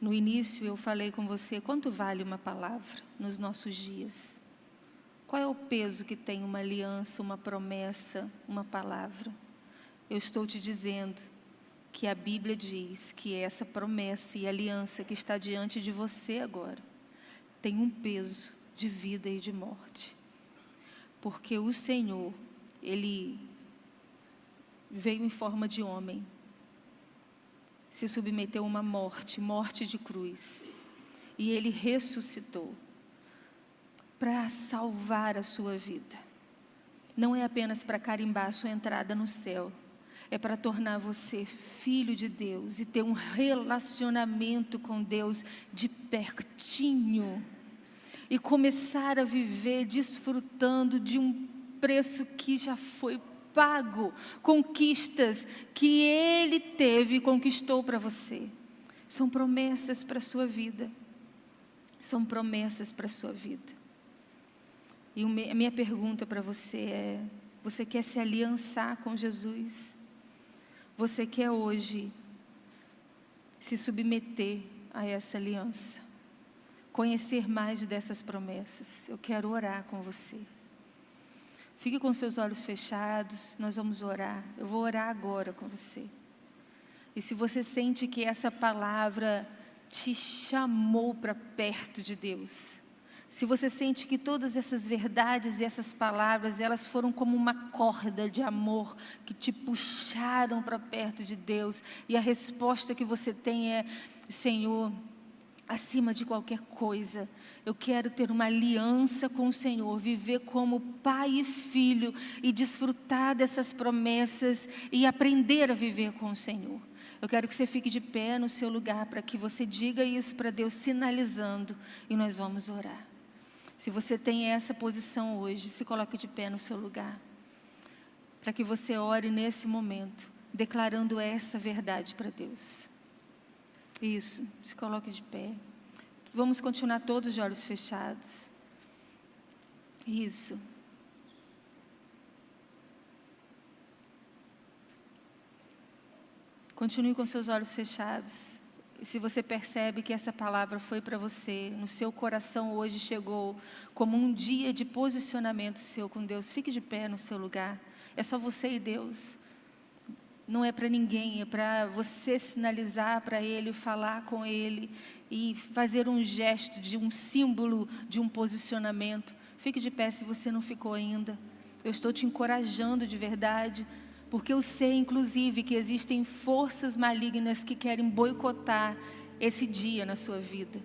No início eu falei com você quanto vale uma palavra nos nossos dias. Qual é o peso que tem uma aliança, uma promessa, uma palavra? Eu estou te dizendo que a Bíblia diz que essa promessa e aliança que está diante de você agora tem um peso de vida e de morte. Porque o Senhor, Ele veio em forma de homem, se submeteu a uma morte, morte de cruz, e Ele ressuscitou para salvar a sua vida. Não é apenas para carimbar a sua entrada no céu, é para tornar você filho de Deus e ter um relacionamento com Deus de pertinho e começar a viver desfrutando de um preço que já foi pago, conquistas que Ele teve e conquistou para você. São promessas para a sua vida. São promessas para a sua vida. E a minha pergunta para você é: você quer se aliançar com Jesus? Você quer hoje se submeter a essa aliança? Conhecer mais dessas promessas? Eu quero orar com você. Fique com seus olhos fechados, nós vamos orar. Eu vou orar agora com você. E se você sente que essa palavra te chamou para perto de Deus, se você sente que todas essas verdades e essas palavras, elas foram como uma corda de amor que te puxaram para perto de Deus, e a resposta que você tem é: Senhor, acima de qualquer coisa, eu quero ter uma aliança com o Senhor, viver como pai e filho e desfrutar dessas promessas e aprender a viver com o Senhor. Eu quero que você fique de pé no seu lugar para que você diga isso para Deus, sinalizando, e nós vamos orar. Se você tem essa posição hoje, se coloque de pé no seu lugar. Para que você ore nesse momento, declarando essa verdade para Deus. Isso, se coloque de pé. Vamos continuar todos de olhos fechados. Isso. Continue com seus olhos fechados. Se você percebe que essa palavra foi para você, no seu coração hoje chegou como um dia de posicionamento seu com Deus, fique de pé no seu lugar. É só você e Deus. Não é para ninguém, é para você sinalizar para Ele, falar com Ele e fazer um gesto de um símbolo de um posicionamento. Fique de pé se você não ficou ainda. Eu estou te encorajando de verdade porque eu sei, inclusive, que existem forças malignas que querem boicotar esse dia na sua vida.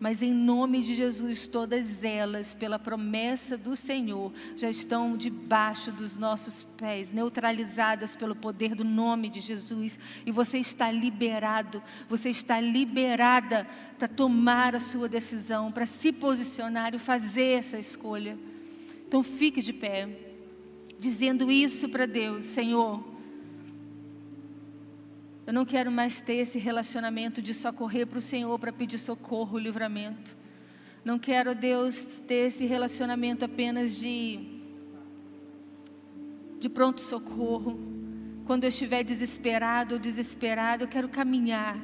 Mas em nome de Jesus, todas elas, pela promessa do Senhor, já estão debaixo dos nossos pés, neutralizadas pelo poder do nome de Jesus. E você está liberado, você está liberada para tomar a sua decisão, para se posicionar e fazer essa escolha. Então fique de pé dizendo isso para Deus: Senhor, eu não quero mais ter esse relacionamento de só correr para o Senhor para pedir socorro, livramento. Não quero, Deus, ter esse relacionamento apenas de, de pronto socorro. Quando eu estiver desesperado ou desesperado, eu quero caminhar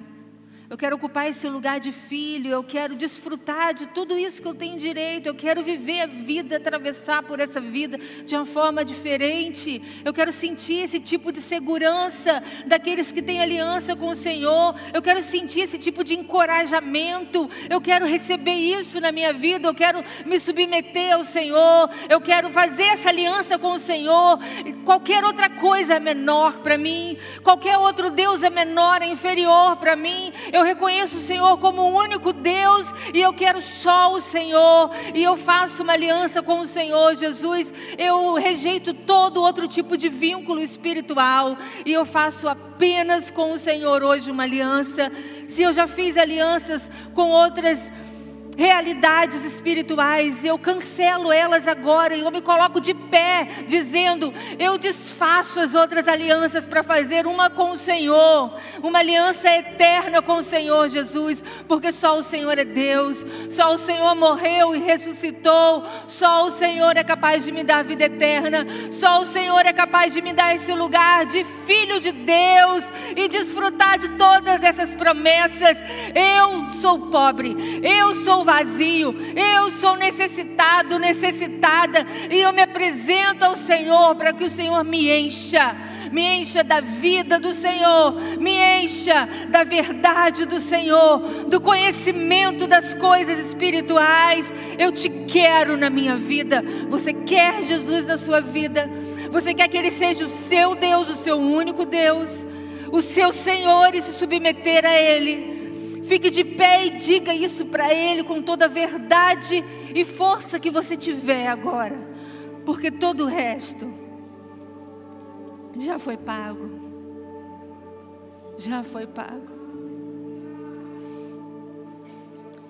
eu quero ocupar esse lugar de filho, eu quero desfrutar de tudo isso que eu tenho direito, eu quero viver a vida, atravessar por essa vida de uma forma diferente. Eu quero sentir esse tipo de segurança daqueles que têm aliança com o Senhor. Eu quero sentir esse tipo de encorajamento. Eu quero receber isso na minha vida, eu quero me submeter ao Senhor. Eu quero fazer essa aliança com o Senhor. Qualquer outra coisa é menor para mim, qualquer outro Deus é menor, é inferior para mim. Eu reconheço o Senhor como o único Deus e eu quero só o Senhor. E eu faço uma aliança com o Senhor Jesus. Eu rejeito todo outro tipo de vínculo espiritual e eu faço apenas com o Senhor hoje uma aliança. Se eu já fiz alianças com outras realidades espirituais, eu cancelo elas agora e eu me coloco de pé, dizendo: eu desfaço as outras alianças para fazer uma com o Senhor, uma aliança eterna com o Senhor Jesus, porque só o Senhor é Deus, só o Senhor morreu e ressuscitou, só o Senhor é capaz de me dar vida eterna, só o Senhor é capaz de me dar esse lugar de filho de Deus e desfrutar de todas essas promessas. Eu sou pobre, eu sou vazio, eu sou necessitado, necessitada, e eu me apresento ao Senhor para que o Senhor me encha me encha da vida do Senhor, me encha da verdade do Senhor, do conhecimento das coisas espirituais. Eu te quero na minha vida. Você quer Jesus na sua vida? Você quer que Ele seja o seu Deus, o seu único Deus, o seu Senhor e se submeter a Ele? Fique de pé e diga isso para Ele com toda a verdade e força que você tiver agora, porque todo o resto já foi pago. Já foi pago.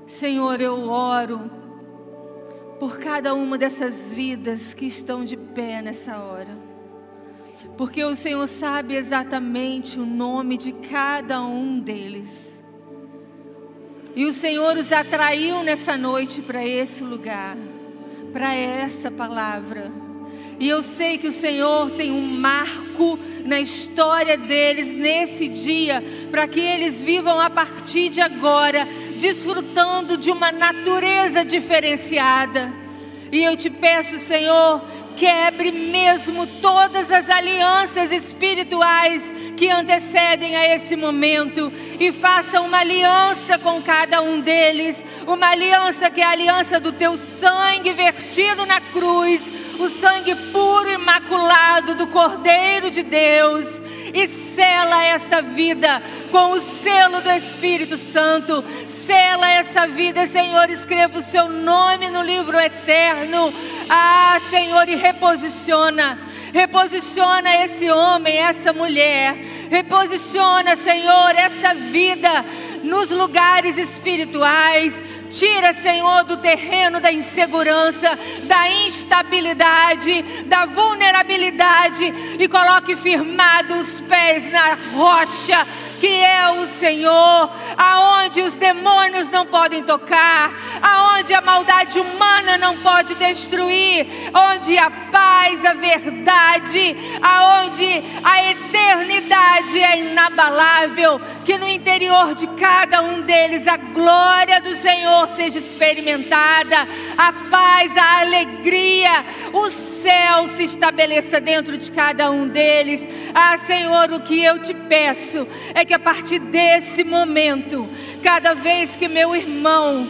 Senhor, eu oro por cada uma dessas vidas que estão de pé nessa hora. Porque o Senhor sabe exatamente o nome de cada um deles. E o Senhor os atraiu nessa noite para esse lugar, para essa palavra. E eu sei que o Senhor tem um marco na história deles nesse dia, para que eles vivam a partir de agora, desfrutando de uma natureza diferenciada. E eu te peço, Senhor, quebre mesmo todas as alianças espirituais que antecedem a esse momento e faça uma aliança com cada um deles, uma aliança que é a aliança do teu sangue vertido na cruz, o sangue puro e imaculado do Cordeiro de Deus e sela essa vida com o selo do Espírito Santo. Sela essa vida, Senhor, escreva o seu nome no livro eterno. Ah, Senhor, e reposiciona Reposiciona esse homem, essa mulher. Reposiciona, Senhor, essa vida nos lugares espirituais. Tira, Senhor, do terreno da insegurança, da instabilidade, da vulnerabilidade e coloque firmados os pés na rocha que é o Senhor, aonde os demônios não podem tocar, aonde a maldade humana não pode destruir, onde a paz, a verdade, aonde a eternidade é inabalável, que no interior de cada um deles a glória do Senhor seja experimentada, a paz, a alegria, o céu se estabeleça dentro de cada um deles. Ah, Senhor, o que eu te peço é que a partir desse momento, cada vez que meu irmão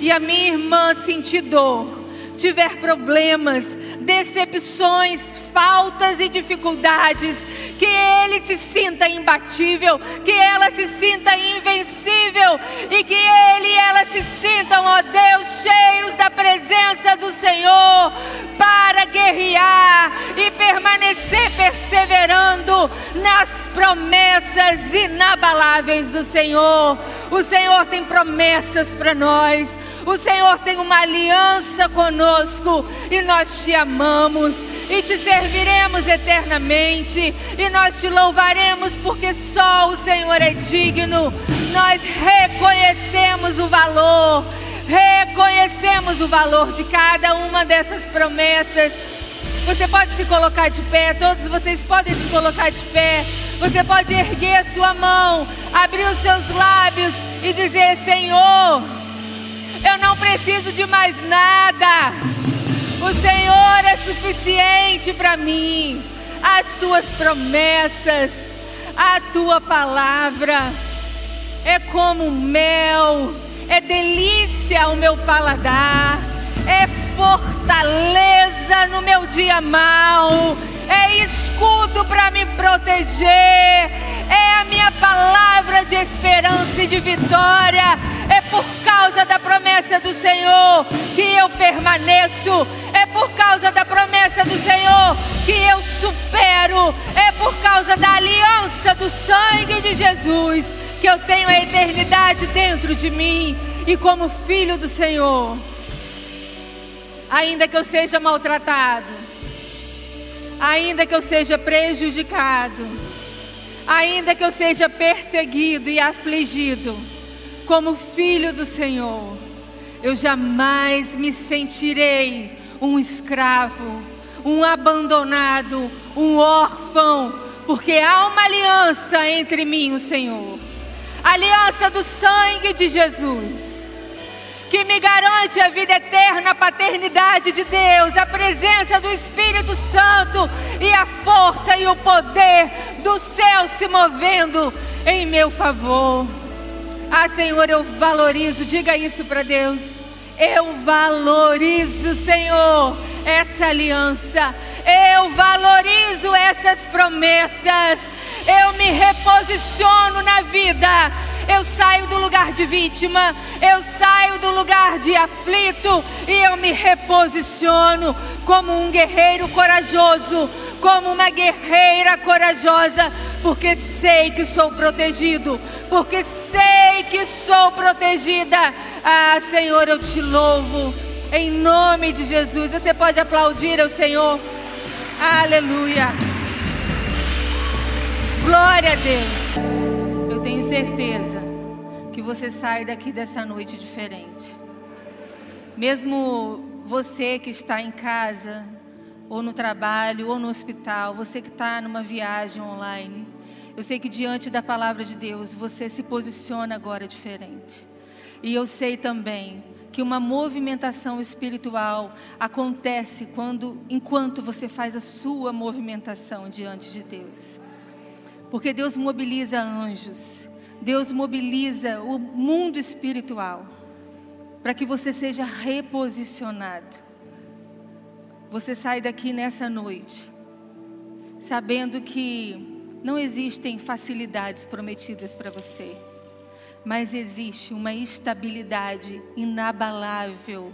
e a minha irmã sentir dor, tiver problemas, decepções, faltas e dificuldades, que ele se sinta imbatível, que ela se sinta invencível e que ele e ela se sintam, ó Deus, cheios da presença do Senhor para guerrear e permanecer perseverando nas promessas inabaláveis do Senhor. O Senhor tem promessas para nós. O Senhor tem uma aliança conosco e nós te amamos e te serviremos eternamente e nós te louvaremos porque só o Senhor é digno. Nós reconhecemos o valor, reconhecemos o valor de cada uma dessas promessas. Você pode se colocar de pé, todos vocês podem se colocar de pé. Você pode erguer a sua mão, abrir os seus lábios e dizer: Senhor, eu não preciso de mais nada. O Senhor é suficiente para mim. As tuas promessas, a tua palavra é como mel, é delícia ao meu paladar, é fortaleza no meu dia mau, é escudo para me proteger, é a minha palavra de esperança e de vitória. É por causa da promessa do Senhor que eu permaneço. Por causa da promessa do Senhor que eu supero. É por causa da aliança do sangue de Jesus que eu tenho a eternidade dentro de mim. e como filho do Senhor. Ainda que eu seja maltratado, ainda que eu seja prejudicado, ainda que eu seja perseguido e afligido, como filho do Senhor, eu jamais me sentirei um escravo, um abandonado, um órfão, porque há uma aliança entre mim e o Senhor aliança do sangue de Jesus que me garante a vida eterna, a paternidade de Deus, a presença do Espírito Santo e a força e o poder do céu se movendo em meu favor. Ah, Senhor, eu valorizo, diga isso para Deus. Eu valorizo, Senhor, essa aliança. Eu valorizo essas promessas. Eu me reposiciono na vida eu saio do lugar de vítima, eu saio do lugar de aflito e eu me reposiciono como um guerreiro corajoso, como uma guerreira corajosa, porque sei que sou protegido, porque sei que sou protegida. Ah, Senhor, eu te louvo. Em nome de Jesus, você pode aplaudir ao Senhor. Aleluia. Glória a Deus. Eu tenho certeza que você sai daqui dessa noite diferente. Mesmo você que está em casa, ou no trabalho, ou no hospital, você que está numa viagem online, eu sei que diante da palavra de Deus você se posiciona agora diferente. E eu sei também que uma movimentação espiritual acontece quando enquanto você faz a sua movimentação diante de Deus. Porque Deus mobiliza anjos. Deus mobiliza o mundo espiritual para que você seja reposicionado. Você sai daqui nessa noite sabendo que não existem facilidades prometidas para você, mas existe uma estabilidade inabalável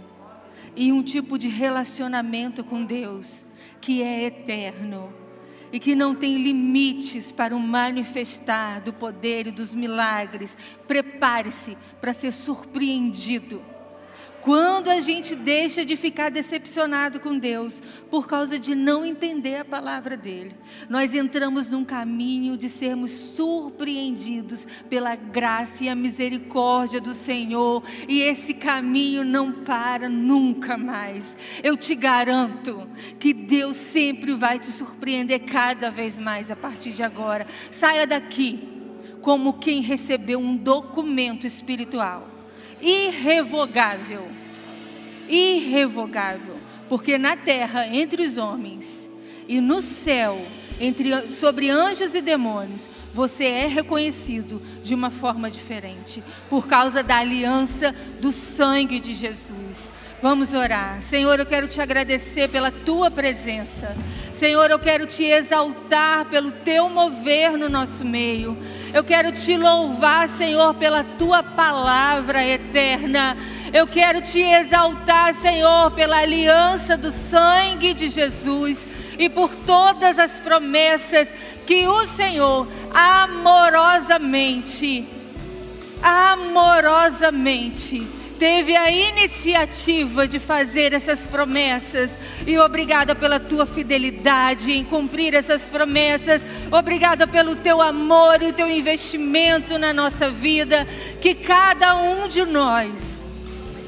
e um tipo de relacionamento com Deus que é eterno e que não tem limites para o manifestar do poder e dos milagres. Prepare-se para ser surpreendido. Quando a gente deixa de ficar decepcionado com Deus por causa de não entender a palavra dele, nós entramos num caminho de sermos surpreendidos pela graça e a misericórdia do Senhor, e esse caminho não para nunca mais. Eu te garanto que Deus sempre vai te surpreender cada vez mais a partir de agora. Saia daqui como quem recebeu um documento espiritual irrevogável. Irrevogável. Porque na terra, entre os homens, e no céu, entre, sobre anjos e demônios, você é reconhecido de uma forma diferente, por causa da aliança do sangue de Jesus. Vamos orar. Senhor, eu quero te agradecer pela tua presença. Senhor, eu quero te exaltar pelo teu mover no nosso meio. Eu quero te louvar, Senhor, pela tua palavra eterna. Eu quero te exaltar, Senhor, pela aliança do sangue de Jesus e por todas as promessas que o Senhor amorosamente, amorosamente teve a iniciativa de fazer essas promessas. E obrigada pela tua fidelidade em cumprir essas promessas. Obrigada pelo teu amor e o teu investimento na nossa vida. Que cada um de nós,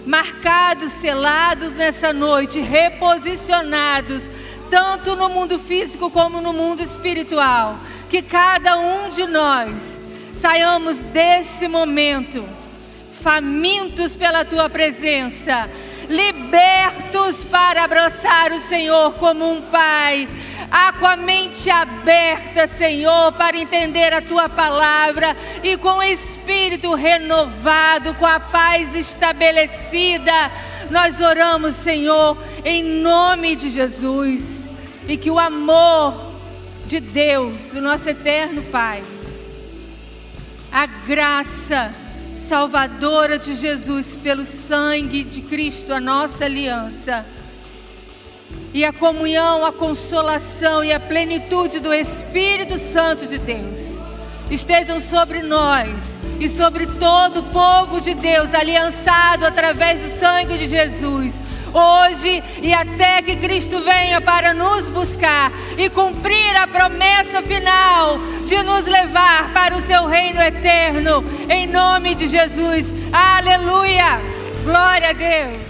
marcados, selados nessa noite, reposicionados, tanto no mundo físico como no mundo espiritual, que cada um de nós saiamos desse momento famintos pela tua presença, libertos para abraçar o Senhor como um pai, ah, com a mente aberta, Senhor, para entender a tua palavra e com o espírito renovado, com a paz estabelecida. Nós oramos, Senhor, em nome de Jesus, e que o amor de Deus, o nosso eterno Pai, a graça, salvadora de Jesus, pelo sangue de Cristo, a nossa aliança. E a comunhão, a consolação e a plenitude do Espírito Santo de Deus estejam sobre nós e sobre todo o povo de Deus, aliançado através do sangue de Jesus. Hoje e até que Cristo venha para nos buscar e cumprir a promessa final de nos levar para o seu reino eterno, em nome de Jesus. Aleluia! Glória a Deus.